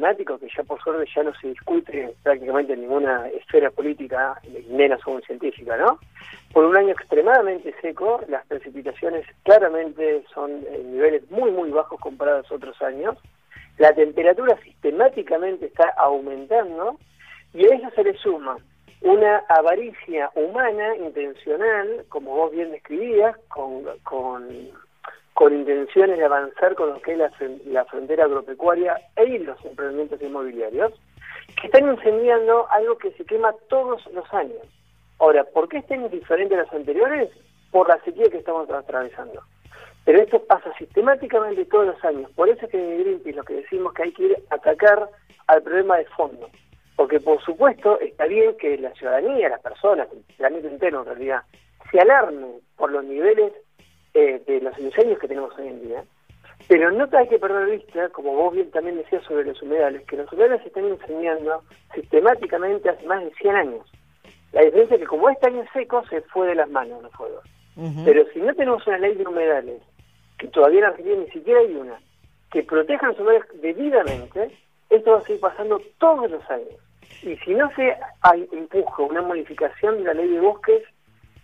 que ya por suerte ya no se discute prácticamente en ninguna esfera política, menos aún científica, ¿no? Por un año extremadamente seco, las precipitaciones claramente son en niveles muy, muy bajos comparados a otros años. La temperatura sistemáticamente está aumentando y a eso se le suma una avaricia humana intencional, como vos bien describías, con, con, con intenciones de avanzar con lo que es la, frontera agropecuaria e los emprendimientos inmobiliarios, que están incendiando algo que se quema todos los años. Ahora, ¿por qué este año diferente a los anteriores? Por la sequía que estamos atravesando. Pero esto pasa sistemáticamente todos los años. Por eso es que en Greenpeace lo que decimos que hay que ir a atacar al problema de fondo. Porque por supuesto está bien que la ciudadanía, las personas, el planeta entero en realidad, se alarmen por los niveles eh, de los incendios que tenemos hoy en día, pero no hay que perder vista, como vos bien también decías sobre los humedales, que los humedales se están incendiando sistemáticamente hace más de 100 años. La diferencia es que como este año seco se fue de las manos los fuegos. Pero si no tenemos una ley de humedales, que todavía en Argentina ni siquiera hay una, que proteja los humedales debidamente, esto va a seguir pasando todos los años. Y si no se hay, empuja una modificación de la ley de bosques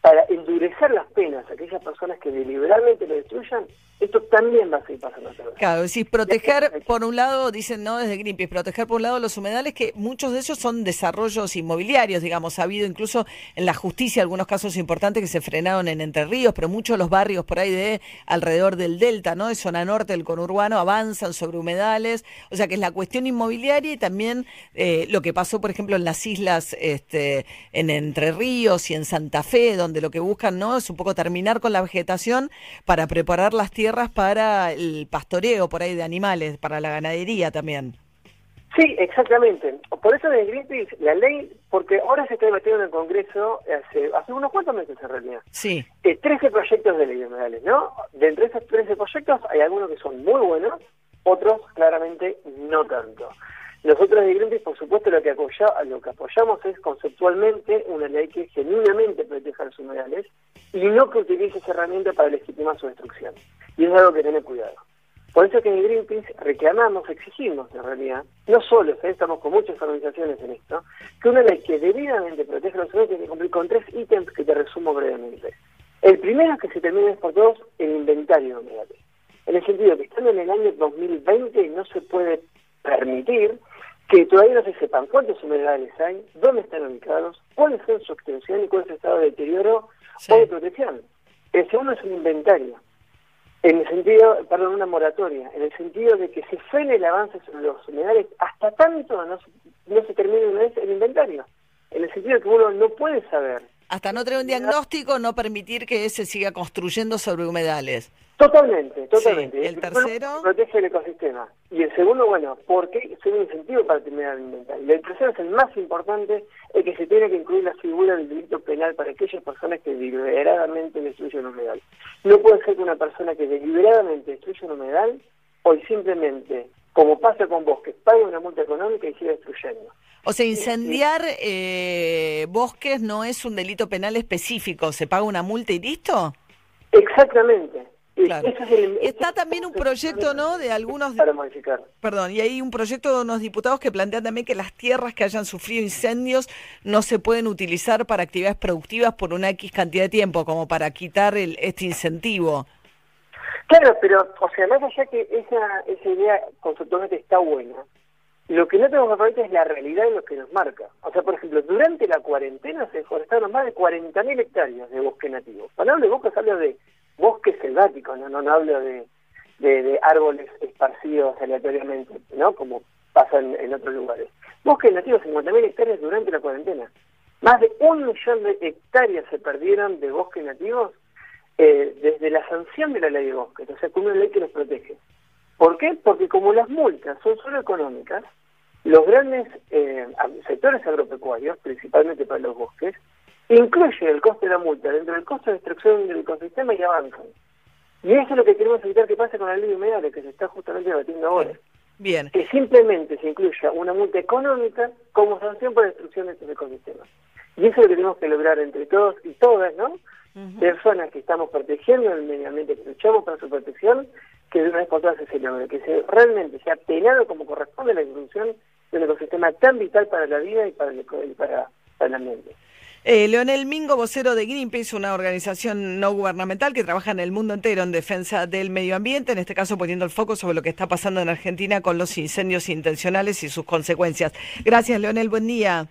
para endurecer las penas a aquellas personas que deliberadamente lo destruyan, esto también va a seguir pasando. Claro, decís, proteger, por un lado, dicen no desde Greenpeace, proteger por un lado los humedales, que muchos de ellos son desarrollos inmobiliarios, digamos, ha habido incluso en la justicia algunos casos importantes que se frenaron en Entre Ríos, pero muchos de los barrios por ahí de alrededor del delta, ¿no? De zona norte del conurbano, avanzan sobre humedales, o sea que es la cuestión inmobiliaria y también eh, lo que pasó, por ejemplo, en las islas, este, en Entre Ríos y en Santa Fe, donde lo que buscan, ¿no? Es un poco terminar con la vegetación para preparar las tierras tierras para el pastoreo por ahí de animales, para la ganadería también. Sí, exactamente. Por eso de Greenpeace, la ley, porque ahora se está debatiendo en el Congreso hace, hace unos cuantos meses en realidad. Sí. Eh, 13 proyectos de ley de humedales, ¿no? De entre esos 13 proyectos hay algunos que son muy buenos, otros claramente no tanto. Nosotros de Greenpeace, por supuesto, lo que, apoya, lo que apoyamos es conceptualmente una ley que genuinamente proteja los humedales y no que utilice esa herramienta para legitimar su destrucción. Y es algo que tener cuidado. Por eso que en Greenpeace reclamamos, exigimos en realidad, no solo, ¿eh? estamos con muchas organizaciones en esto, que una ley que debidamente proteja los humedales tiene que cumplir con tres ítems que te resumo brevemente. El primero es que se termine por dos el inventario de humedales. En el sentido que estando en el año 2020 no se puede permitir que todavía no se sepan cuántos humedales hay, dónde están ubicados, cuáles son su extensión y cuál es su estado de deterioro o de protección. El segundo es un inventario, en el sentido, perdón, una moratoria, en el sentido de que se frene el avance sobre los humedales hasta tanto no, no se termine una vez el inventario. En el sentido de que uno no puede saber. Hasta no tener un diagnóstico, no permitir que se siga construyendo sobre humedales. Totalmente, totalmente. Sí, el tercero. Protege el ecosistema. Y el segundo, bueno, porque es un incentivo para terminar el inventario. Y el tercero es el más importante, el que se tiene que incluir la figura del delito penal para aquellas personas que deliberadamente destruyen un humedal. No puede ser que una persona que deliberadamente destruye un humedal, hoy simplemente, como pasa con bosques, pague una multa económica y siga destruyendo. O sea, incendiar eh, bosques no es un delito penal específico, ¿se paga una multa y listo? Exactamente. Claro. Está también un proyecto, ¿no? De algunos. Para modificar. Perdón, y hay un proyecto de unos diputados que plantean también que las tierras que hayan sufrido incendios no se pueden utilizar para actividades productivas por una X cantidad de tiempo, como para quitar el, este incentivo. Claro, pero, o sea, más allá que esa, esa idea conceptualmente está buena, lo que no tenemos que es la realidad de lo que nos marca. O sea, por ejemplo, durante la cuarentena se deforestaron más de 40.000 hectáreas de bosque nativo. Cuando hablo de bosques, hablo de bosque selvático, no, no, hablo de, de, árboles esparcidos aleatoriamente, ¿no? Como pasa en, otros lugares. Bosques nativos, 50.000 hectáreas durante la cuarentena. Más de un millón de hectáreas se perdieron de bosques nativos eh, desde la sanción de la ley de bosques, o sea, con una ley que los protege. ¿Por qué? Porque como las multas son solo económicas, los grandes eh, sectores agropecuarios, principalmente para los bosques, incluye el coste de la multa dentro del costo de destrucción del ecosistema y avanzan. Y eso es lo que queremos evitar que pase con la ley de humedales que se está justamente debatiendo ahora. Bien. Que simplemente se incluya una multa económica como sanción por destrucción de estos ecosistemas. Y eso es lo que tenemos que lograr entre todos y todas, ¿no? Personas que estamos protegiendo el medio ambiente, que luchamos para su protección, que de una vez por todas se logre, que se, realmente sea penado como corresponde la inclusión de un ecosistema tan vital para la vida y para el, para, para el ambiente. Eh, Leonel Mingo, vocero de Greenpeace, una organización no gubernamental que trabaja en el mundo entero en defensa del medio ambiente, en este caso poniendo el foco sobre lo que está pasando en Argentina con los incendios intencionales y sus consecuencias. Gracias, Leonel, buen día.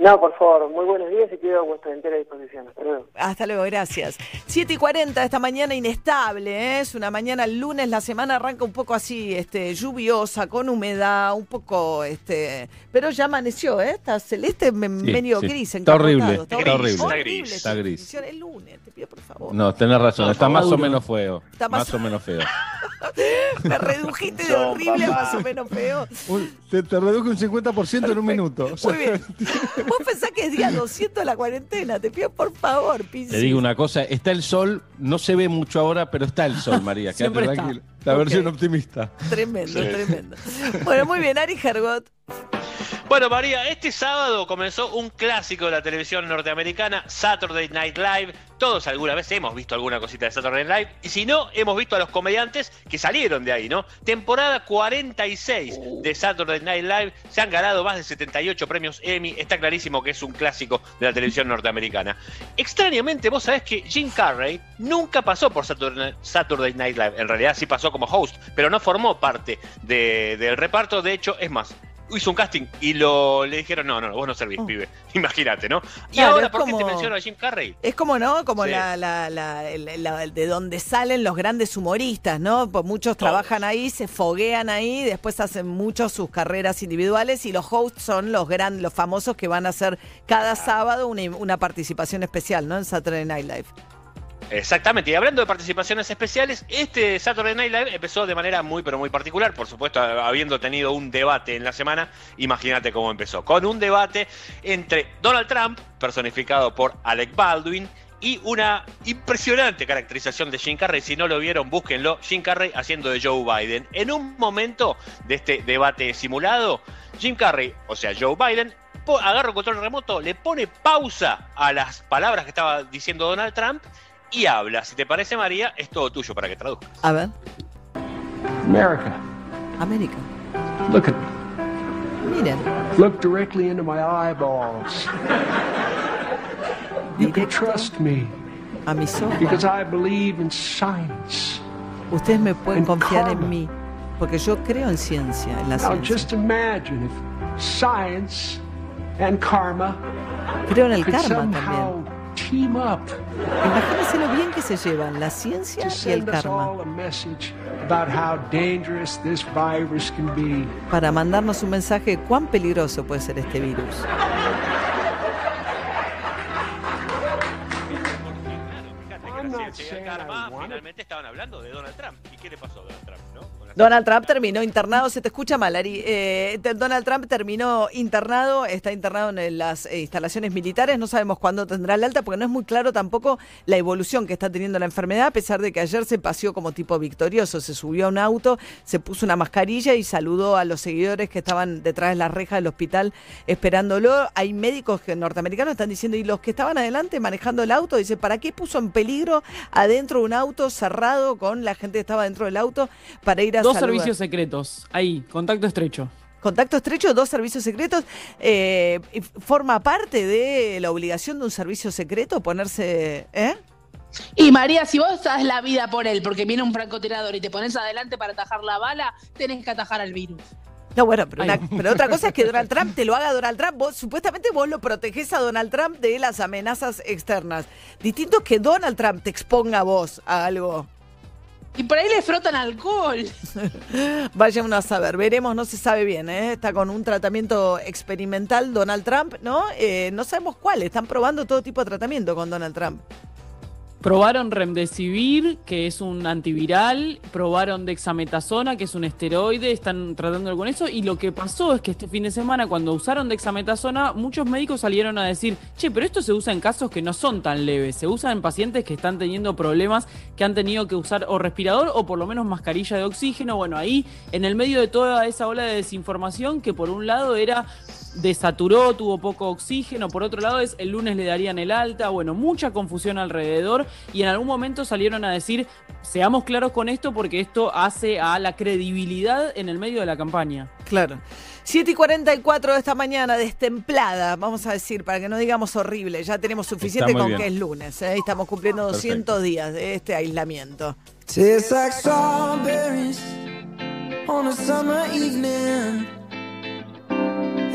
No, por favor, muy buenos días y quedo a vuestra entera disposición. Hasta luego. Hasta luego, gracias. 7 y 40, esta mañana inestable, ¿eh? es una mañana el lunes, la semana arranca un poco así, este, lluviosa, con humedad, un poco, este, pero ya amaneció, ¿eh? está celeste, medio gris. Está horrible, está, horrible. Está gris. Está gris. El lunes, te pido por favor. No, tenés razón, está más o menos feo. Está más, o menos feo. Me redujiste de horrible a más o menos feo. te, te reduje un 50% en un minuto. Muy bien. Vos pensás que es día 200 la cuarentena, te pido por favor, Te digo una cosa, está el sol, no se ve mucho ahora, pero está el sol, María, quédate tranquila. La versión optimista. Tremendo, tremendo. Bueno, muy bien, Ari Hergot. Bueno, María, este sábado comenzó un clásico de la televisión norteamericana, Saturday Night Live. Todos alguna vez hemos visto alguna cosita de Saturday Night Live. Y si no, hemos visto a los comediantes que salieron de ahí, ¿no? Temporada 46 de Saturday Night Live. Se han ganado más de 78 premios Emmy. Está clarísimo que es un clásico de la televisión norteamericana. Extrañamente, vos sabés que Jim Carrey nunca pasó por Saturday Night Live. En realidad sí pasó como host, pero no formó parte del reparto. De hecho, es más, hizo un casting y lo le dijeron, no, no, vos no servís, oh. pibe. Imagínate, ¿no? Y ahora, ¿por qué te menciono a Jim Carrey? Es como, ¿no? Como la, la, la, de donde salen los grandes humoristas, ¿no? Pues muchos trabajan ahí, se foguean ahí, después hacen muchos sus carreras individuales y los hosts son los gran, los famosos que van a hacer cada sábado una, una participación especial, ¿no? En Saturday Night Live. Exactamente, y hablando de participaciones especiales, este Saturday Night Live empezó de manera muy pero muy particular, por supuesto habiendo tenido un debate en la semana, imagínate cómo empezó, con un debate entre Donald Trump, personificado por Alec Baldwin, y una impresionante caracterización de Jim Carrey, si no lo vieron, búsquenlo, Jim Carrey haciendo de Joe Biden. En un momento de este debate simulado, Jim Carrey, o sea Joe Biden, agarra el control remoto, le pone pausa a las palabras que estaba diciendo Donald Trump y habla. Si te parece, María, es todo tuyo para que traduzcas. A ver. America. América. Look at me. Miren. Look directly into my eyeballs. You can trust me. A mis ojos. Because I believe in science. Ustedes me pueden confiar en mí. Porque yo creo en ciencia, en la Now ciencia. just imagine if science and karma creo en el could karma somehow también. Team up Imagínense lo bien que se llevan la ciencia to y el send us karma all a message about how dangerous this virus can be. para mandarnos un mensaje de cuán peligroso puede ser este virus. Finalmente estaban hablando de Donald Trump. ¿Y qué le pasó a Donald Trump? Donald Trump terminó internado, se te escucha mal, Ari. Eh, Donald Trump terminó internado, está internado en las eh, instalaciones militares, no sabemos cuándo tendrá el alta, porque no es muy claro tampoco la evolución que está teniendo la enfermedad, a pesar de que ayer se paseó como tipo victorioso, se subió a un auto, se puso una mascarilla y saludó a los seguidores que estaban detrás de la reja del hospital esperándolo. Hay médicos que norteamericanos están diciendo, y los que estaban adelante manejando el auto, dice, ¿para qué puso en peligro adentro de un auto cerrado con la gente que estaba dentro del auto para ir a Dos servicios secretos. Ahí, contacto estrecho. Contacto estrecho, dos servicios secretos. Eh, ¿Forma parte de la obligación de un servicio secreto ponerse... ¿eh? Y María, si vos das la vida por él porque viene un francotirador y te pones adelante para atajar la bala, tenés que atajar al virus. No, bueno, pero, una- pero otra cosa es que Donald Trump te lo haga Donald Trump. Vos, supuestamente vos lo protegés a Donald Trump de las amenazas externas. Distinto es que Donald Trump te exponga a vos a algo. Y por ahí le frotan alcohol. Vaya uno a saber, veremos, no se sabe bien, ¿eh? está con un tratamiento experimental Donald Trump, ¿no? Eh, no sabemos cuál, están probando todo tipo de tratamiento con Donald Trump. Probaron Remdesivir, que es un antiviral, probaron Dexametasona, que es un esteroide, están tratando con eso, y lo que pasó es que este fin de semana, cuando usaron Dexametasona, muchos médicos salieron a decir, che, pero esto se usa en casos que no son tan leves, se usa en pacientes que están teniendo problemas, que han tenido que usar o respirador o por lo menos mascarilla de oxígeno, bueno, ahí, en el medio de toda esa ola de desinformación, que por un lado era desaturó, tuvo poco oxígeno. Por otro lado, es el lunes le darían el alta. Bueno, mucha confusión alrededor. y en algún momento salieron a decir, seamos claros con esto porque esto hace a la credibilidad en el medio de la campaña. Claro. 7 y 44 de esta mañana, destemplada, vamos a decir, para que no digamos horrible. Ya tenemos suficiente con que es lunes. ¿eh? Estamos cumpliendo 200 días de este aislamiento. Tastes like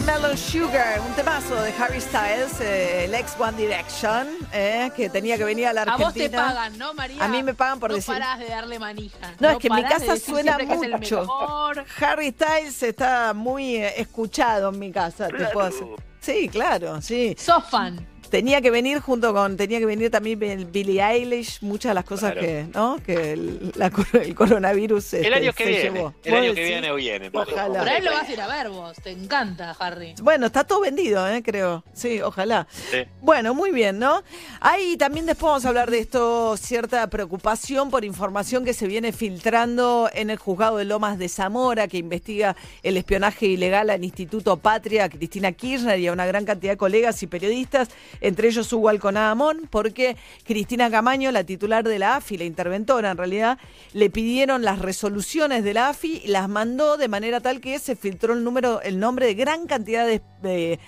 Watermelon Sugar, un temazo de Harry Styles, eh, el ex One Direction, eh, que tenía que venir a la A Argentina. vos te pagan, ¿no, María? A mí me pagan por no decir- parás de darle manija. No, es que en mi de casa suena mucho. Harry Styles está muy eh, escuchado en mi casa, te puedo hacer- Sí, claro, sí. Sos fan. Tenía que venir junto con, tenía que venir también Bill- Billie Eilish, muchas de las cosas Claro. que, ¿no? Que el, la el coronavirus El este, año que se viene. llevó. El ¿Vos año que viene viene. Ojalá. Por ahí lo vas a ir a ver vos. Te encanta, Harry. Bueno, está todo vendido, ¿eh? creo. Sí, ojalá. Sí. Bueno, muy bien, ¿no? Hay también después vamos a hablar de esto, cierta preocupación por información que se viene filtrando en el juzgado de Lomas de Zamora, que investiga el espionaje ilegal al Instituto Patria, a Cristina Kirchner y a una gran cantidad de colegas y periodistas, entre ellos Hugo Alconada Amón, porque Cristina Camaño, la titular de la AFI, la interventora en realidad, le pidieron las resoluciones de la AFI y las mandó de manera tal que se filtró el número, el nombre de gran cantidad de,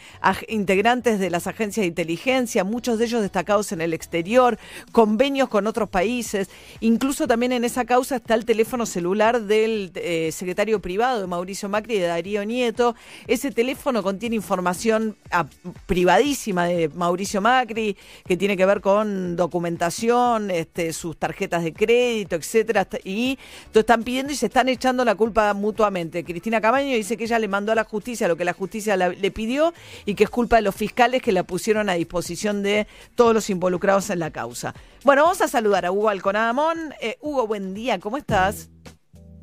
integrantes de las agencias de inteligencia, muchos de ellos destacados en el exterior, convenios con otros países, incluso también en esa causa está el teléfono celular del eh, secretario privado de Mauricio Macri y de Darío Nieto. Ese teléfono contiene información ah, privadísima de Mauricio Macri, que tiene que ver con documentación, este, sus tarjetas de crédito, etcétera, y lo están pidiendo y se están echando la culpa mutuamente. Cristina Camaño dice que ella le mandó a la justicia lo que la justicia la- le pidió y que es culpa de los fiscales que la pusieron a disposición de todos los involucrados en la causa. Bueno, vamos a saludar a Hugo Alconadamón. Eh, Hugo, buen día, ¿cómo estás?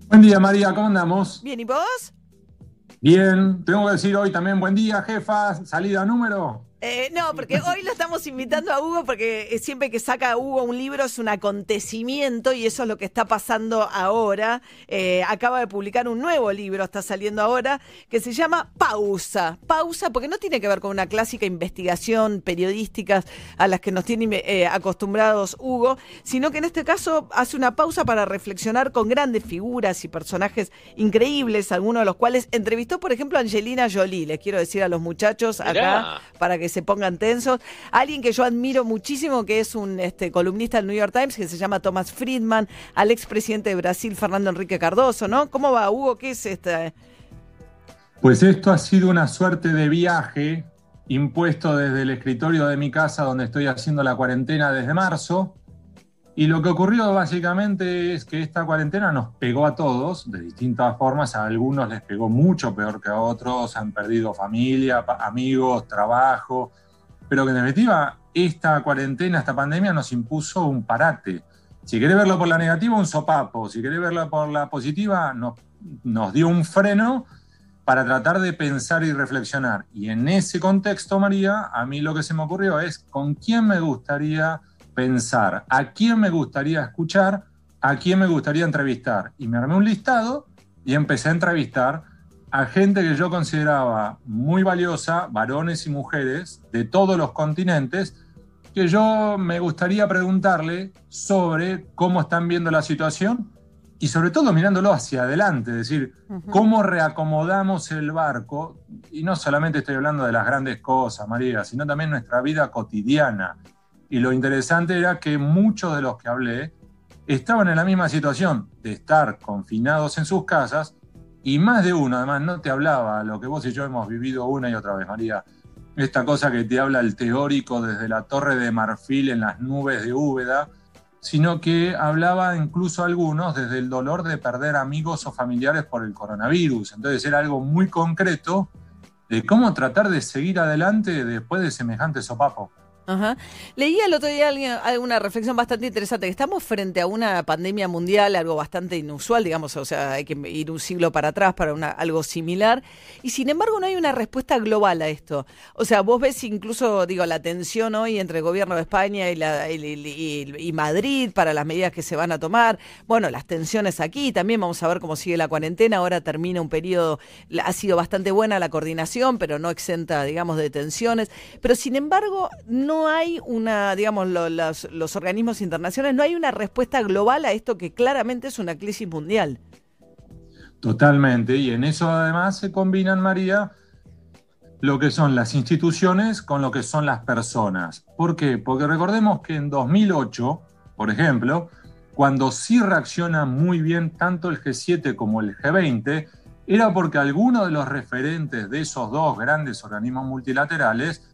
Buen día, María, ¿cómo andamos? Bien, ¿y vos? Bien, tengo que decir hoy también buen día, jefa, salida número. Eh, no, porque hoy lo estamos invitando a Hugo porque eh, siempre que saca Hugo un libro es un acontecimiento y eso es lo que está pasando ahora. Eh, acaba de publicar un nuevo libro, está saliendo ahora, que se llama Pausa. Pausa, porque no tiene que ver con una clásica investigación periodística a las que nos tiene acostumbrados Hugo, sino que en este caso hace una pausa para reflexionar con grandes figuras y personajes increíbles, algunos de los cuales entrevistó, por ejemplo, a Angelina Jolie. Les quiero decir a los muchachos acá para que se pongan tensos. Alguien que yo admiro muchísimo, que es un este, columnista del New York Times, que se llama Thomas Friedman, al expresidente de Brasil, Fernando Enrique Cardoso, ¿no? ¿Cómo va, Hugo? ¿Qué es esta? Pues esto ha sido una suerte de viaje impuesto desde el escritorio de mi casa, donde estoy haciendo la cuarentena desde marzo. Y lo que ocurrió básicamente es que esta cuarentena nos pegó a todos de distintas formas. A algunos les pegó mucho peor que a otros, han perdido familia, amigos, trabajo. Pero que en definitiva, esta cuarentena, esta pandemia nos impuso un parate. Si querés verlo por la negativa, un sopapo. Si querés verlo por la positiva, nos, nos dio un freno para tratar de pensar y reflexionar. Y en ese contexto, María, a mí lo que se me ocurrió es con quién me gustaría pensar a quién me gustaría escuchar, a quién me gustaría entrevistar. Y me armé un listado y empecé a entrevistar a gente que yo consideraba muy valiosa, varones y mujeres de todos los continentes, que yo me gustaría preguntarle sobre cómo están viendo la situación y sobre todo mirándolo hacia adelante, es decir, cómo reacomodamos el barco, y no solamente estoy hablando de las grandes cosas, María, sino también nuestra vida cotidiana, y lo interesante era que muchos de los que hablé estaban en la misma situación de estar confinados en sus casas y más de uno, además, no te hablaba lo que vos y yo hemos vivido una y otra vez, María. Esta cosa que te habla el teórico desde la torre de marfil en las nubes de Úbeda, sino que hablaba incluso algunos desde el dolor de perder amigos o familiares por el coronavirus. Entonces era algo muy concreto de cómo tratar de seguir adelante después de semejante sopapo. Ajá. Leí el otro día alguna reflexión bastante interesante, que estamos frente a una pandemia mundial, algo bastante inusual, digamos, o sea, hay que ir un siglo para atrás para una, algo similar, y sin embargo no hay una respuesta global a esto. O sea, vos ves incluso, digo, la tensión hoy entre el gobierno de España y, la, y, Madrid para las medidas que se van a tomar, bueno, las tensiones aquí, también vamos a ver cómo sigue la cuarentena, ahora termina un periodo, ha sido bastante buena la coordinación, pero no exenta, digamos, de tensiones, pero sin embargo no no hay una, digamos, los, organismos internacionales, no hay una respuesta global a esto que claramente es una crisis mundial. Totalmente, y en eso además se combinan, María, lo que son las instituciones con lo que son las personas. ¿Por qué? Porque recordemos que en 2008, por ejemplo, cuando sí reacciona muy bien tanto el G7 como el G20, era porque algunos de los referentes de esos dos grandes organismos multilaterales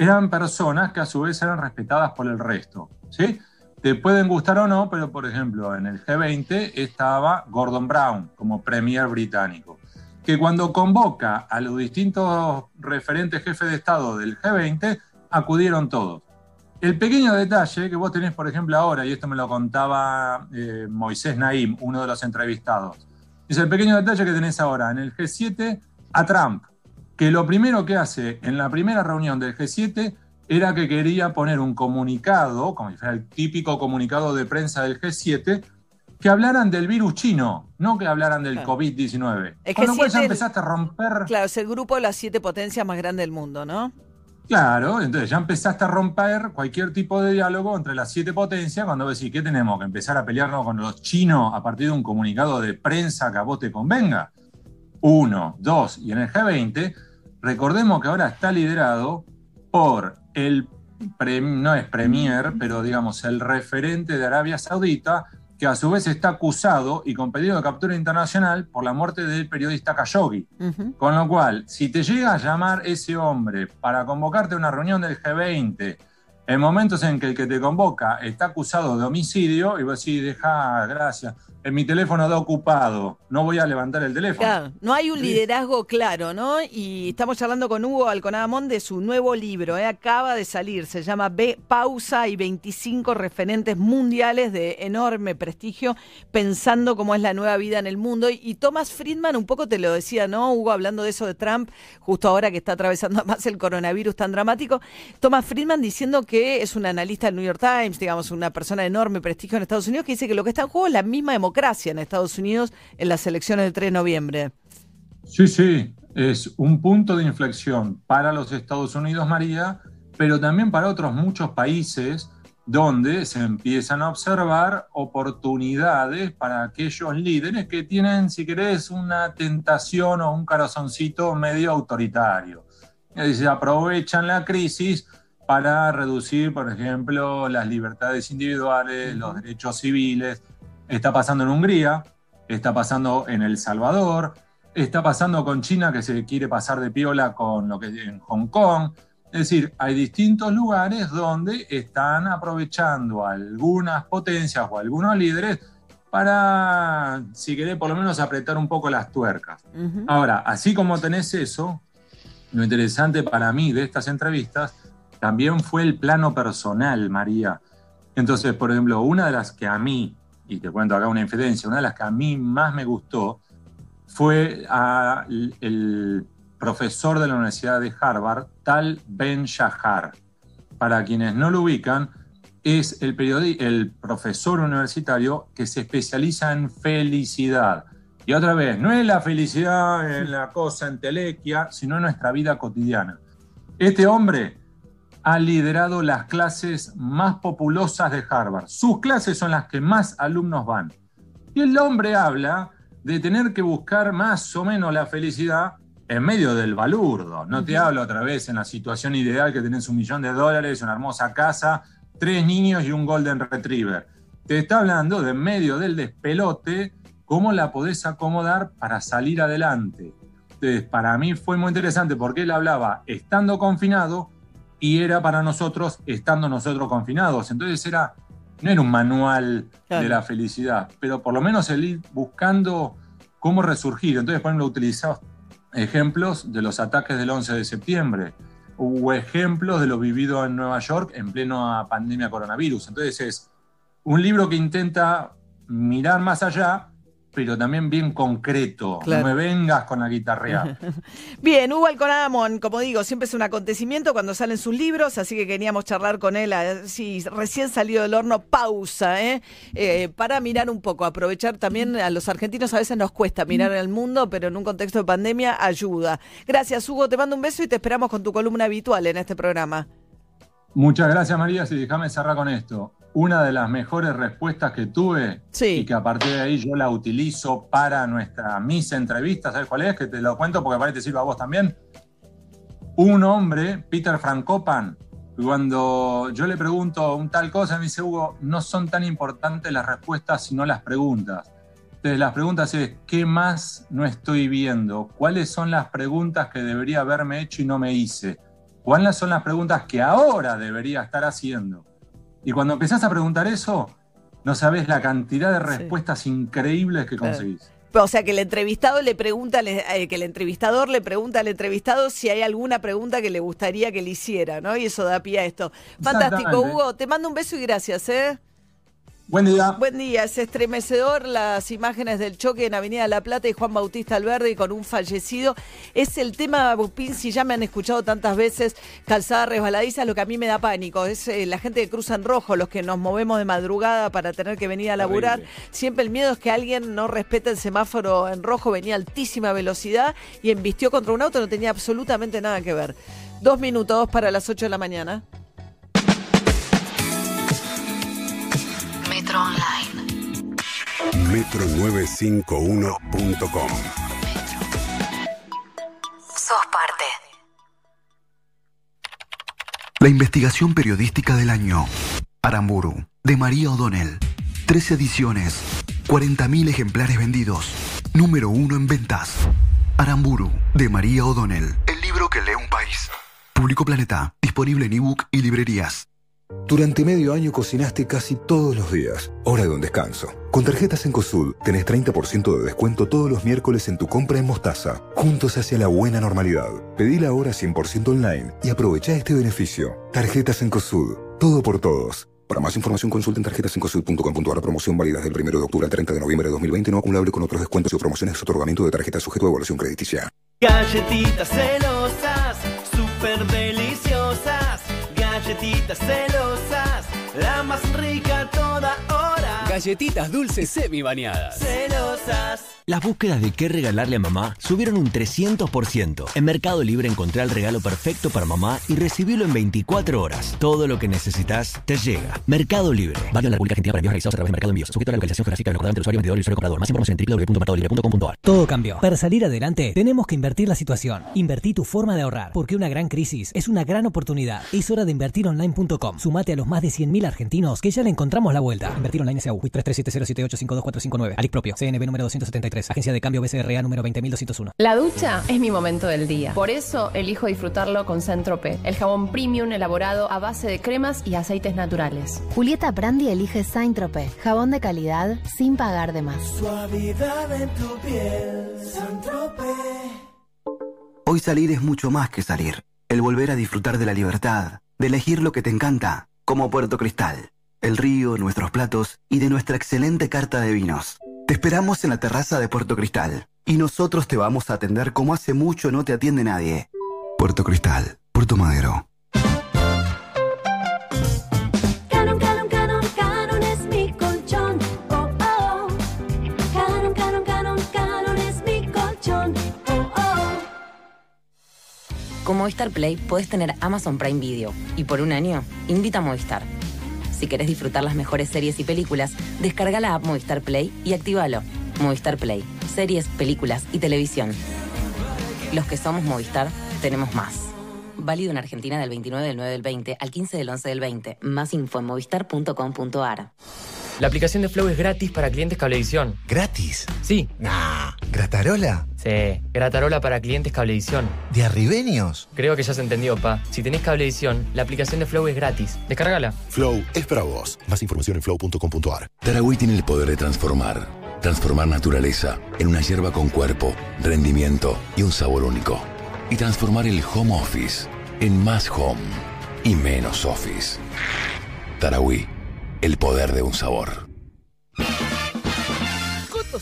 eran personas que a su vez eran respetadas por el resto. ¿sí? Te pueden gustar o no, pero por ejemplo en el G20 estaba Gordon Brown como premier británico, que cuando convoca a los distintos referentes jefes de Estado del G20, acudieron todos. El pequeño detalle que vos tenés, por ejemplo, ahora, y esto me lo contaba eh, Moisés Naim, uno de los entrevistados, es el pequeño detalle que tenés ahora en el G7 a Trump, que lo primero que hace en la primera reunión del G7 era que quería poner un comunicado, como si fuera el típico comunicado de prensa del G7, que hablaran del virus chino, no que hablaran del COVID-19. Con lo cual ya empezaste a romper. Claro, es el grupo de las siete potencias más grandes del mundo, ¿no? Claro, entonces ya empezaste a romper cualquier tipo de diálogo entre las siete potencias cuando decís, ¿qué tenemos? ¿Que empezar a pelearnos con los chinos a partir de un comunicado de prensa que a vos te convenga? Uno, dos, y en el G20 Recordemos que ahora está liderado por el, no es premier, pero digamos el referente de Arabia Saudita, que a su vez está acusado y con pedido de captura internacional por la muerte del periodista Khashoggi. Con lo cual, si te llega a llamar ese hombre para convocarte a una reunión del G20 En momentos en que el que te convoca está acusado de homicidio, y vos decís, deja, gracias en mi teléfono da ocupado, no voy a levantar el teléfono. Claro, no hay un liderazgo claro, ¿no? Y estamos charlando con Hugo Alconadamón de su nuevo libro, ¿eh? acaba de salir, se llama B Pausa y 25 referentes mundiales de enorme prestigio, pensando cómo es la nueva vida en el mundo. Y, Thomas Friedman un poco te lo decía, ¿no? Hugo hablando de eso de Trump, justo ahora que está atravesando más el coronavirus tan dramático. Thomas Friedman diciendo que es un analista del New York Times, digamos, una persona de enorme prestigio en Estados Unidos, que dice que lo que está en juego es la misma democracia democracia en Estados Unidos en las elecciones del 3 de noviembre. Sí, sí, es un punto de inflexión para los Estados Unidos, María, pero también para otros muchos países donde se empiezan a observar oportunidades para aquellos líderes que tienen, si querés, una tentación o un corazoncito medio autoritario. Y se aprovechan la crisis para reducir, por ejemplo, las libertades individuales, los derechos civiles, Está pasando en Hungría, está pasando en El Salvador, está pasando con China que se quiere pasar de piola con lo que en Hong Kong. Es decir, hay distintos lugares donde están aprovechando algunas potencias o algunos líderes para, si querés, por lo menos apretar un poco las tuercas. Ahora, así como tenés eso, lo interesante para mí de estas entrevistas también fue el plano personal, María. Entonces, por ejemplo, una de las que a mí y te cuento acá una infidencia, una de las que a mí más me gustó fue el profesor de la Universidad de Harvard, Tal Ben Shahar. Para quienes no lo ubican, es el, el profesor universitario que se especializa en felicidad. Y otra vez, no es la felicidad en la cosa entelequia, sino en nuestra vida cotidiana. Este hombre ha liderado las clases más populosas de Harvard. Sus clases son las que más alumnos van. Y el hombre habla de tener que buscar más o menos la felicidad en medio del balurdo. No te hablo otra vez en la situación ideal que tenés un millón de dólares, una hermosa casa, tres niños y un golden retriever. Te está hablando de en medio del despelote, cómo la podés acomodar para salir adelante. Entonces, para mí fue muy interesante porque él hablaba estando confinado, y era para nosotros estando nosotros confinados. Entonces era, no era un manual de la felicidad, pero por lo menos el ir buscando cómo resurgir. Entonces, por ejemplo, utilizaba ejemplos de los ataques del 11 de septiembre o ejemplos de lo vivido en Nueva York en plena pandemia coronavirus. Entonces es un libro que intenta mirar más allá pero también bien concreto. No me vengas con la guitarra. bien, Hugo Alconadamón, como digo, siempre es un acontecimiento cuando salen sus libros, así que queríamos charlar con él, así recién salido del horno, pausa, ¿eh? ¿eh? para mirar un poco, aprovechar también, a los argentinos a veces nos cuesta mirar el mundo, pero en un contexto de pandemia ayuda. Gracias, Hugo, te mando un beso y te esperamos con tu columna habitual en este programa. Muchas gracias, María. Si déjame cerrar con esto una de las mejores respuestas que tuve y que a partir de ahí yo la utilizo para nuestra mis entrevistas, ¿sabes cuál es? Que te lo cuento porque parece que te sirve a vos también. Un hombre, Peter Frankopan, cuando yo le pregunto un tal cosa, me dice, Hugo, no son tan importantes las respuestas sino las preguntas. Entonces las preguntas es, ¿qué más no estoy viendo? ¿Cuáles son las preguntas que debería haberme hecho y no me hice? ¿Cuáles son las preguntas que ahora debería estar haciendo? Y cuando empezás a preguntar eso, no sabes la cantidad de respuestas increíbles que conseguís. O sea, que el entrevistado le pregunta, eh, que el entrevistador le pregunta al entrevistado si hay alguna pregunta que le gustaría que le hiciera, ¿no? Y eso da pie a esto. Fantástico, Hugo. Te mando un beso y gracias, ¿eh? Buen día. Buen día. Es estremecedor las imágenes del choque en Avenida La Plata y Juan Bautista Alverde con un fallecido. Es el tema, Bupín, si ya me han escuchado tantas veces, calzada resbaladiza, lo que a mí me da pánico. Es eh, la gente que cruza en rojo, los que nos movemos de madrugada para tener que venir a laburar. Siempre el miedo es que alguien no respete el semáforo en rojo, venía a altísima velocidad y embistió contra un auto, no tenía absolutamente nada que ver. Dos minutos para las ocho de la mañana. Online. Metro951.com. Sos parte. La investigación periodística del año. Aramburu, de María O'Donnell. Tres ediciones. 40.000 ejemplares vendidos. Número uno en ventas. Aramburu, de María O'Donnell. El libro que lee un país. Público Planeta. Disponible en ebook y librerías. Durante medio año cocinaste casi todos los días. Hora de un descanso. Con tarjetas en COSUD tenés 30% de descuento todos los miércoles en tu compra en Mostaza. Juntos hacia la buena normalidad. Pedí la hora 100% online y aprovecha este beneficio. Tarjetas en COSUD. Todo por todos. Para más información consulten tarjetasencosud.com.ar Promoción válida del 1 de octubre al 30 de noviembre de 2020 no acumulable con otros descuentos y promociones otorgamiento de tarjetas sujeto a evaluación crediticia. Galletitas celosas, súper deliciosas. Galletitas celosas, la más rica toda hora. Galletitas dulces semi bañadas. Celosas. Las búsquedas de qué regalarle a mamá subieron un 300%. En Mercado Libre encontré el regalo perfecto para mamá y recibirlo en 24 horas. Todo lo que necesitas te llega. Mercado Libre. Válido en la República Argentina para envíos realizados a través de Mercado Envíos. Sujeto a la localización geográfica del acordante del usuario, vendedor y usuario comprador. Más información en www.mercadolibre.com.ar. Todo cambió. Para salir adelante, tenemos que invertir la situación. Invertí tu forma de ahorrar, porque una gran crisis es una gran oportunidad. Es hora de invertironline.com. Sumate a los más de 100.000 argentinos que ya le encontramos la vuelta. Invertir online SAU. 337078525459. Alic propio. CNB número 273. Agencia de cambio BCRA número 20201. La ducha es mi momento del día. Por eso elijo disfrutarlo con Centrope, el jabón premium elaborado a base de cremas y aceites naturales. Julieta Brandi elige Saint-Tropez, jabón de calidad sin pagar de más. Suavidad en tu piel, Hoy salir es mucho más que salir. El volver a disfrutar de la libertad, de elegir lo que te encanta, como Puerto Cristal, el río, nuestros platos y de nuestra excelente carta de vinos. Te esperamos en la terraza de Puerto Cristal y nosotros te vamos a atender como hace mucho no te atiende nadie. Puerto Cristal, Puerto Madero. Colchón. Oh, oh. Oh. Con Movistar Play puedes tener Amazon Prime Video y por un año invita a Movistar. Si querés disfrutar las mejores series y películas, descarga la app Movistar Play y actívalo. Movistar Play, series, películas y televisión. Los que somos Movistar tenemos más. Válido en Argentina del 29 del 9 del 20 al 15 del 11 del 20. Más info en movistar.com.ar. La aplicación de Flow es gratis para clientes Cablevisión. ¿Gratis? Sí. Nah. ¿Gratarola? Sí, Gratarola para clientes Cablevisión. ¿De arribeños? Creo que ya se entendió, pa. Si tenés Cablevisión, la aplicación de Flow es gratis. Descárgala. Flow es para vos. Más información en flow.com.ar. Tarahui tiene el poder de transformar. Transformar naturaleza en una hierba con cuerpo, rendimiento y un sabor único. Y transformar el home office en más home y menos office. Tarahui, el poder de un sabor.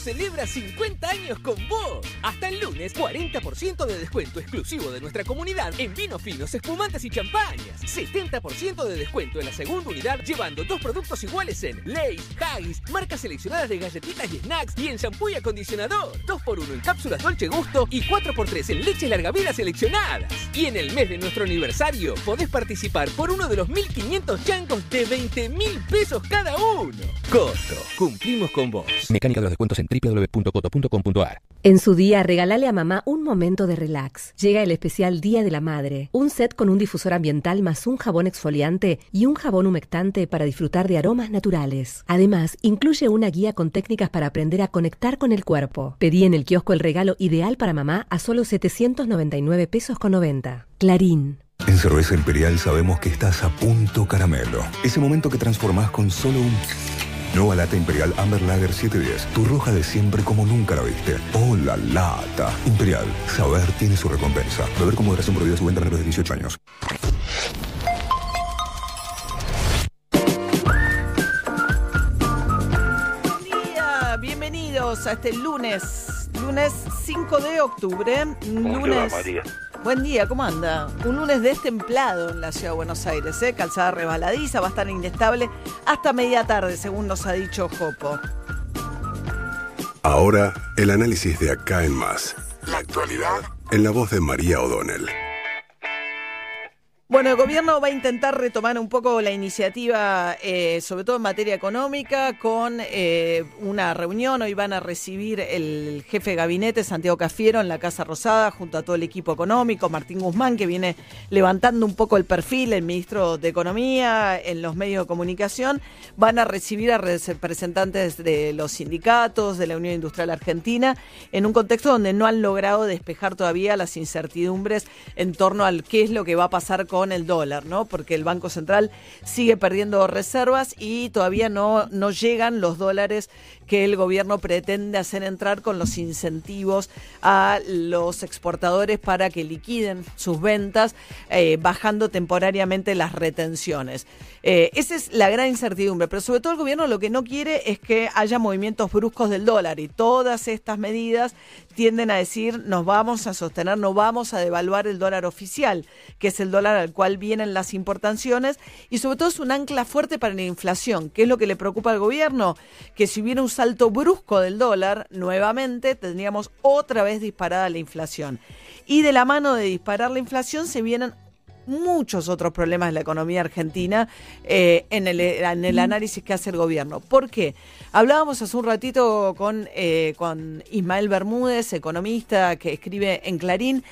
Celebra 50 años con vos. Hasta el lunes, 40% de descuento exclusivo de nuestra comunidad en vinos finos, espumantes y champañas. 70% de descuento en la segunda unidad, llevando dos productos iguales en Lay's, Haggis, marcas seleccionadas de galletitas y snacks y en shampoo y acondicionador. 2x1 en cápsulas Dolce Gusto y 4x3 en leches larga vida seleccionadas. Y en el mes de nuestro aniversario, podés participar por uno de los 1500 changos de 20 mil pesos cada uno. Coto, cumplimos con vos. Mecánica de los descuentos en www.coto.com.ar. En su día, regálale a mamá un momento de relax. Llega el especial Día de la Madre. Un set con un difusor ambiental más un jabón exfoliante y un jabón humectante para disfrutar de aromas naturales. Además, incluye una guía con técnicas para aprender a conectar con el cuerpo. Pedí en el kiosco el regalo ideal para mamá a solo 799 pesos con 90. Clarín. En Cerveza Imperial sabemos que estás a punto caramelo. Ese momento que transformás con solo un... Nueva lata Imperial Amber Lager 710. Tu roja de siempre como nunca la viste. ¡Oh, la lata! Imperial. Saber tiene su recompensa. Beber con moderación prohibida su venta a menores de 18 años. Buen día, bienvenidos a este lunes, lunes 5 de octubre. Lunes. Buen día, ¿cómo anda? Un lunes destemplado en la ciudad de Buenos Aires, ¿eh? Calzada rebaladiza, va a estar inestable hasta media tarde, según nos ha dicho Jopo. Ahora, el análisis de acá en más. La actualidad en la voz de María O'Donnell. Bueno, el gobierno va a intentar retomar un poco la iniciativa, eh, sobre todo en materia económica, con eh, una reunión. Hoy van a recibir el jefe de gabinete, Santiago Cafiero, en la Casa Rosada, junto a todo el equipo económico, Martín Guzmán, que viene levantando un poco el perfil, el ministro de Economía, en los medios de comunicación. Van a recibir a representantes de los sindicatos, de la Unión Industrial Argentina, en un contexto donde no han logrado despejar todavía las incertidumbres en torno al qué es lo que va a pasar con con el dólar, ¿no? Porque el Banco Central sigue perdiendo reservas y todavía no, no llegan los dólares que el gobierno pretende hacer entrar con los incentivos a los exportadores para que liquiden sus ventas, eh, bajando temporariamente las retenciones. Eh, esa es la gran incertidumbre, pero sobre todo el gobierno lo que no quiere es que haya movimientos bruscos del dólar y todas estas medidas tienden a decir nos vamos a sostener, no vamos a devaluar el dólar oficial, que es el dólar al cual vienen las importaciones y sobre todo es un ancla fuerte para la inflación. ¿Qué es lo que le preocupa al gobierno? Que si hubiera un salto brusco del dólar, nuevamente tendríamos otra vez disparada la inflación. Y de la mano de disparar la inflación se vienen muchos otros problemas de la economía argentina eh, en, el, en, el, análisis que hace el gobierno. ¿Por qué? Hablábamos hace un ratito con, eh, con Ismael Bermúdez, economista que escribe en Clarín.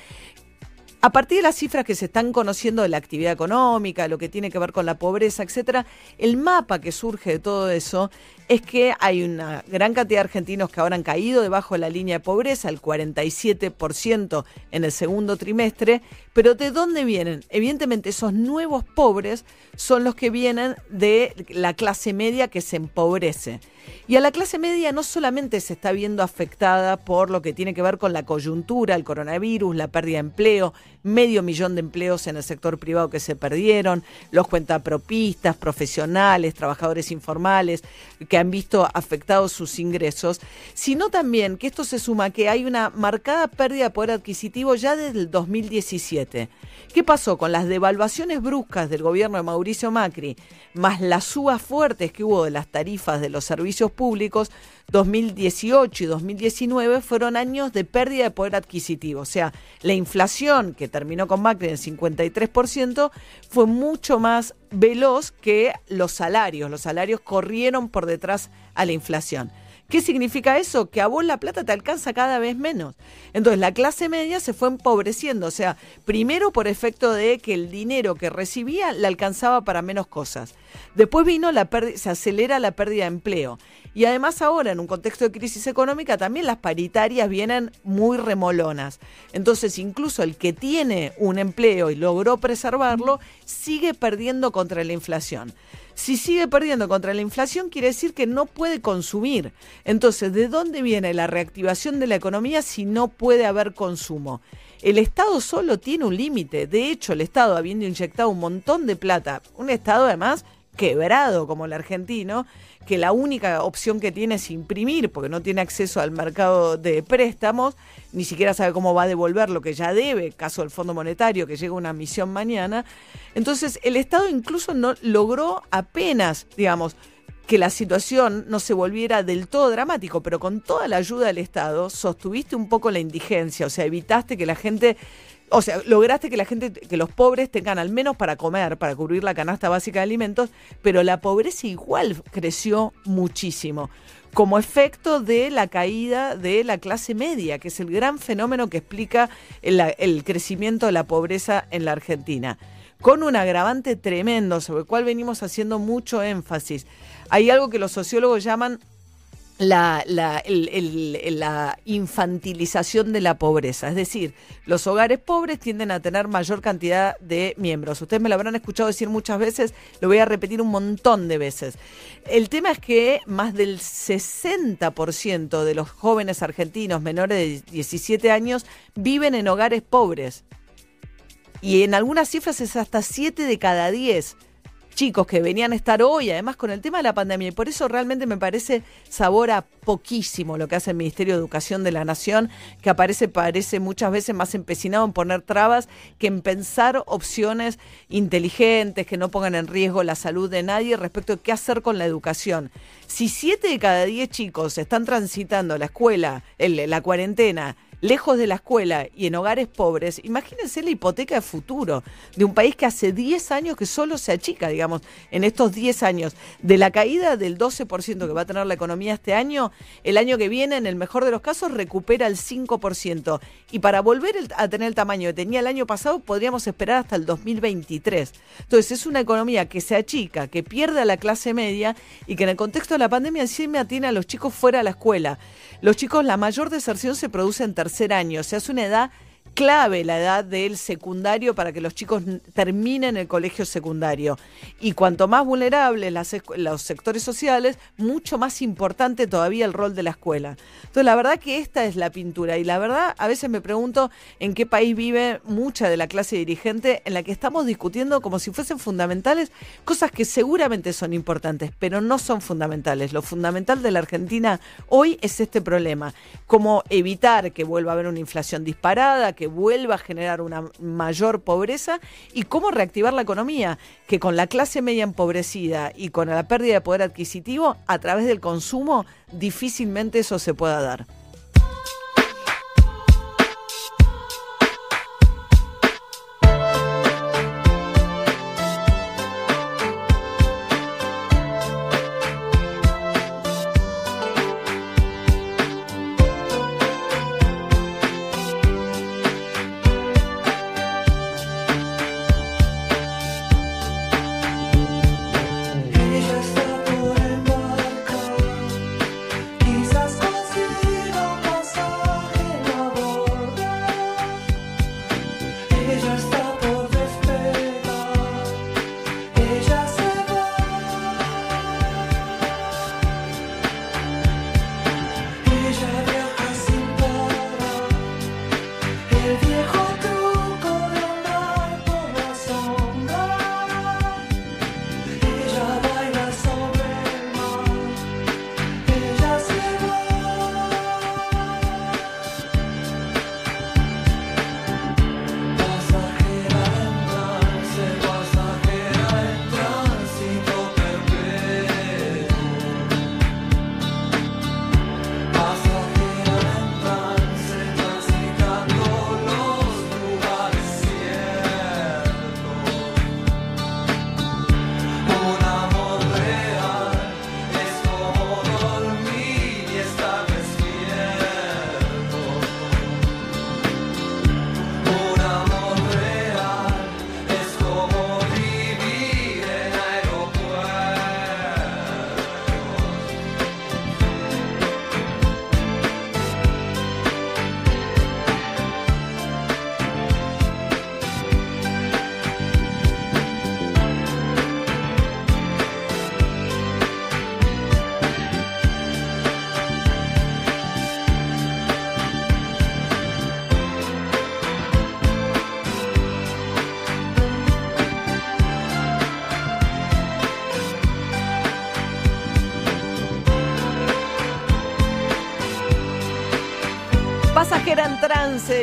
A partir de las cifras que se están conociendo de la actividad económica, lo que tiene que ver con la pobreza, etcétera, el mapa que surge de todo eso es que hay una gran cantidad de argentinos que ahora han caído debajo de la línea de pobreza, el 47% en el segundo trimestre, pero ¿de dónde vienen? Evidentemente esos nuevos pobres son los que vienen de la clase media que se empobrece. Y a la clase media no solamente se está viendo afectada por lo que tiene que ver con la coyuntura, el coronavirus, la pérdida de empleo, medio millón de empleos en el sector privado que se perdieron, los cuentapropistas, profesionales, trabajadores informales que han visto afectados sus ingresos, sino también que esto se suma que hay una marcada pérdida de poder adquisitivo ya desde el 2017. ¿Qué pasó con las devaluaciones bruscas del gobierno de Mauricio Macri, más las subas fuertes que hubo de las tarifas de los servicios públicos? 2018 y 2019 fueron años de pérdida de poder adquisitivo. O sea, la inflación que terminó con Macri en 53% fue mucho más veloz que los salarios. Los salarios corrieron por detrás a la inflación. ¿Qué significa eso? Que a vos la plata te alcanza cada vez menos. Entonces la clase media se fue empobreciendo, o sea, primero por efecto de que el dinero que recibía le alcanzaba para menos cosas. Después vino la se acelera la pérdida de empleo. Y además ahora, en un contexto de crisis económica, también las paritarias vienen muy remolonas. Entonces, incluso el que tiene un empleo y logró preservarlo, sigue perdiendo contra la inflación. Si sigue perdiendo contra la inflación, quiere decir que no puede consumir. Entonces, ¿de dónde viene la reactivación de la economía si no puede haber consumo? El Estado solo tiene un límite. De hecho, el Estado, habiendo inyectado un montón de plata, un Estado además quebrado como el argentino, que la única opción que tiene es imprimir, porque no tiene acceso al mercado de préstamos, ni siquiera sabe cómo va a devolver lo que ya debe, caso del Fondo Monetario, que llega una misión mañana. Entonces, el Estado incluso no logró apenas, digamos, que la situación no se volviera del todo dramático, pero con toda la ayuda del Estado sostuviste un poco la indigencia, o sea, evitaste que la gente o sea, lograste que la gente, que los pobres tengan al menos para comer, para cubrir la canasta básica de alimentos, pero la pobreza igual creció muchísimo como efecto de la caída de la clase media, que es el gran fenómeno que explica el, el crecimiento de la pobreza en la Argentina, con un agravante tremendo sobre el cual venimos haciendo mucho énfasis. Hay algo que los sociólogos llaman la, infantilización de la pobreza. Es decir, los hogares pobres tienden a tener mayor cantidad de miembros. Ustedes me lo habrán escuchado decir muchas veces, lo voy a repetir un montón de veces. El tema es que más del 60% de los jóvenes argentinos menores de 17 años viven en hogares pobres. Y en algunas cifras es hasta 7 de cada 10 chicos que venían a estar hoy, además con el tema de la pandemia. Y por eso realmente me parece sabor a poquísimo lo que hace el Ministerio de Educación de la Nación, que aparece, parece muchas veces más empecinado en poner trabas que en pensar opciones inteligentes que no pongan en riesgo la salud de nadie respecto a qué hacer con la educación. Si siete de cada diez chicos están transitando la escuela, el, la cuarentena, lejos de la escuela y en hogares pobres, imagínense la hipoteca de futuro de un país que hace 10 años que solo se achica, digamos, en estos 10 años. De la caída del 12% que va a tener la economía este año, el año que viene, en el mejor de los casos, recupera el 5%. Y para volver a tener el tamaño que tenía el año pasado, podríamos esperar hasta el 2023. Entonces, es una economía que se achica, que pierde a la clase media y que en el contexto de la pandemia encima tiene a los chicos fuera de la escuela. Los chicos, la mayor deserción se produce en tercer año, o sea, es una edad clave la edad del secundario para que los chicos terminen el colegio secundario. Y cuanto más vulnerables los sectores sociales, mucho más importante todavía el rol de la escuela. Entonces, la verdad que esta es la pintura. Y la verdad, a veces me pregunto en qué país vive mucha de la clase dirigente en la que estamos discutiendo como si fuesen fundamentales cosas que seguramente son importantes, pero no son fundamentales. Lo fundamental de la Argentina hoy es este problema. Cómo evitar que vuelva a haber una inflación disparada, que vuelva a generar una mayor pobreza y cómo reactivar la economía, que con la clase media empobrecida y con la pérdida de poder adquisitivo, a través del consumo, difícilmente eso se pueda dar.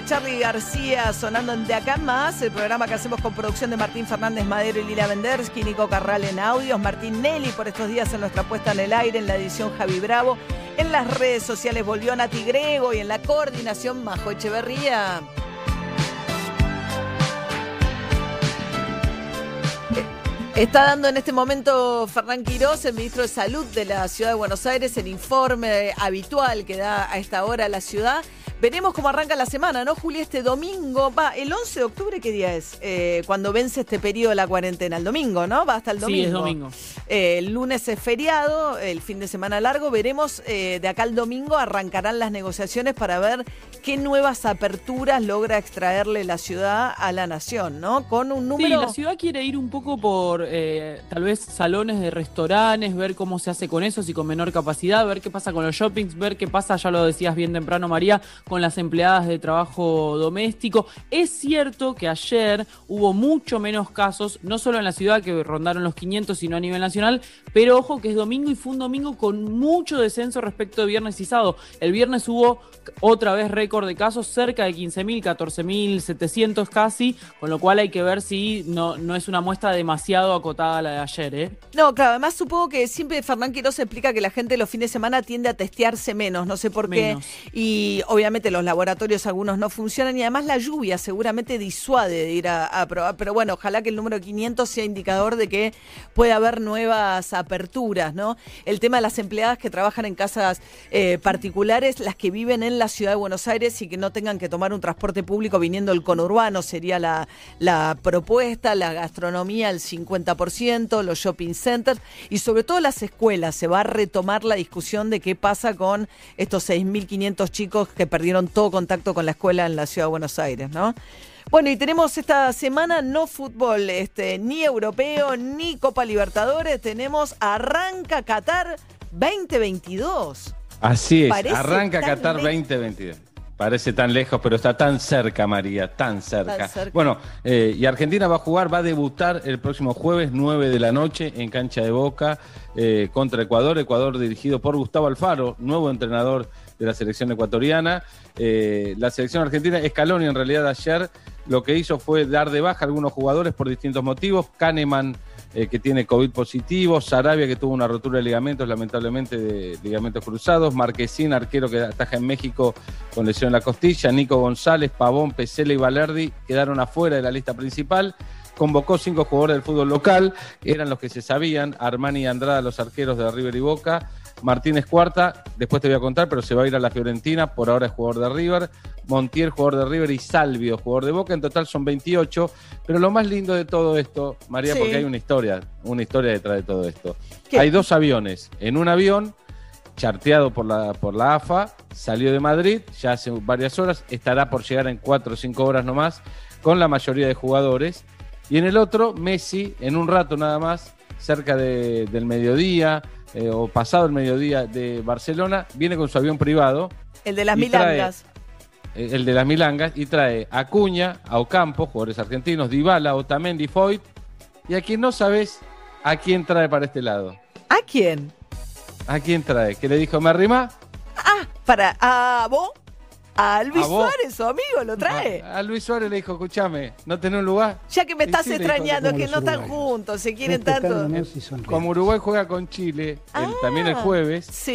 Charlie García sonando en De Acá Más, el programa que hacemos con producción de Martín Fernández Madero y Lila Vendersky, Nico Carral en audios, Martín Nelly por estos días en nuestra puesta en el aire, en la edición Javi Bravo, en las redes sociales volvió Nati Grego y en la coordinación Majo Echeverría. Está dando en este momento Fernán Quirós, el ministro de Salud de la Ciudad de Buenos Aires, el informe habitual que da a esta hora la ciudad. Veremos cómo arranca la semana, ¿no, Juli? Este domingo, va, el 11 de octubre, ¿qué día es? Eh, cuando vence este periodo de la cuarentena, el domingo, ¿no? Va hasta el domingo. Sí, es domingo. Eh, el lunes es feriado, el fin de semana largo. Veremos eh, de acá al domingo arrancarán las negociaciones para ver qué nuevas aperturas logra extraerle la ciudad a la nación, ¿no? Con un número. Sí, la ciudad quiere ir un poco por tal vez salones de restaurantes, ver cómo se hace con esos y con menor capacidad, ver qué pasa con los shoppings, ver qué pasa, ya lo decías bien temprano María, con las empleadas de trabajo doméstico. Es cierto que ayer hubo mucho menos casos, no solo en la ciudad que rondaron los 500, sino a nivel nacional, pero ojo que es domingo y fue un domingo con mucho descenso respecto de viernes y sábado. El viernes hubo otra vez récord de casos, cerca de 15.000, 14.700 casi, con lo cual hay que ver si no, no es una muestra demasiado acotada la de ayer, ¿eh? No, claro, además supongo que siempre Fernán Quiroz explica que la gente los fines de semana tiende a testearse menos, no sé por qué. Y obviamente los laboratorios algunos no funcionan y además la lluvia seguramente disuade de ir a, a probar. Pero bueno, ojalá que el número 500 sea indicador de que puede haber nuevas aperturas, ¿no? El tema de las empleadas que trabajan en casas eh, particulares, las que viven en la ciudad de Buenos Aires y que no tengan que tomar un transporte público viniendo del conurbano, sería la, la propuesta, la gastronomía, el 50%, los shopping centers y sobre todo las escuelas. Se va a retomar la discusión de qué pasa con estos 6.500 chicos que perdieron todo contacto con la escuela en la ciudad de Buenos Aires, ¿no? Bueno, y tenemos esta semana no fútbol este, ni europeo ni Copa Libertadores. Tenemos Arranca Qatar 2022. Así es, Parece arranca Qatar lejos. 2022. Parece tan lejos, pero está tan cerca, María, tan cerca. Tan cerca. Bueno, eh, y Argentina va a jugar, va a debutar el próximo jueves 9 de la noche en cancha de Boca eh, contra Ecuador. Ecuador dirigido por Gustavo Alfaro, nuevo entrenador de la selección ecuatoriana. Eh, la selección argentina, Scaloni en realidad ayer lo que hizo fue dar de baja a algunos jugadores por distintos motivos. Kahneman, eh, que tiene COVID positivo, Sarabia, que tuvo una rotura de ligamentos, lamentablemente de ligamentos cruzados, Marquesín, arquero que ataja en México con lesión en la costilla, Nico González, Pavón, Pesela y Valerdi quedaron afuera de la lista principal. Convocó cinco jugadores del fútbol local, eran los que se sabían, Armani y Andrada, los arqueros de River y Boca, Martínez Cuarta, después te voy a contar, pero se va a ir a la Fiorentina, por ahora es jugador de River, Montiel, jugador de River, y Salvio, jugador de Boca, en total son 28, pero lo más lindo de todo esto, María, Sí. porque hay una historia, una historia detrás de todo esto. ¿Qué? Hay dos aviones, en un avión, charteado por la, por la AFA, salió de Madrid ya hace varias horas, estará por llegar en cuatro o cinco horas nomás, con la mayoría de jugadores, y en el otro, Messi, en un rato nada más, cerca de- del mediodía, eh, o pasado el mediodía de Barcelona, viene con su avión privado, El de las trae- milangas. eh, el de las Milangas, y trae a Acuña, a Ocampo, jugadores argentinos, Dybala, Otamendi, Foyt, y a quien no sabes a quién trae para este lado. ¿A quién? ¿A quién trae? ¿Qué le dijo? ¿Me arrima? Para, ¿a vos? A Luis. Suárez, su amigo, lo trae. A, a Luis Suárez le dijo, escúchame, ¿no tenés un lugar? Ya que me estás sí, extrañando, que no están juntos, se quieren tanto. Como Uruguay juega con Chile, el- también el jueves,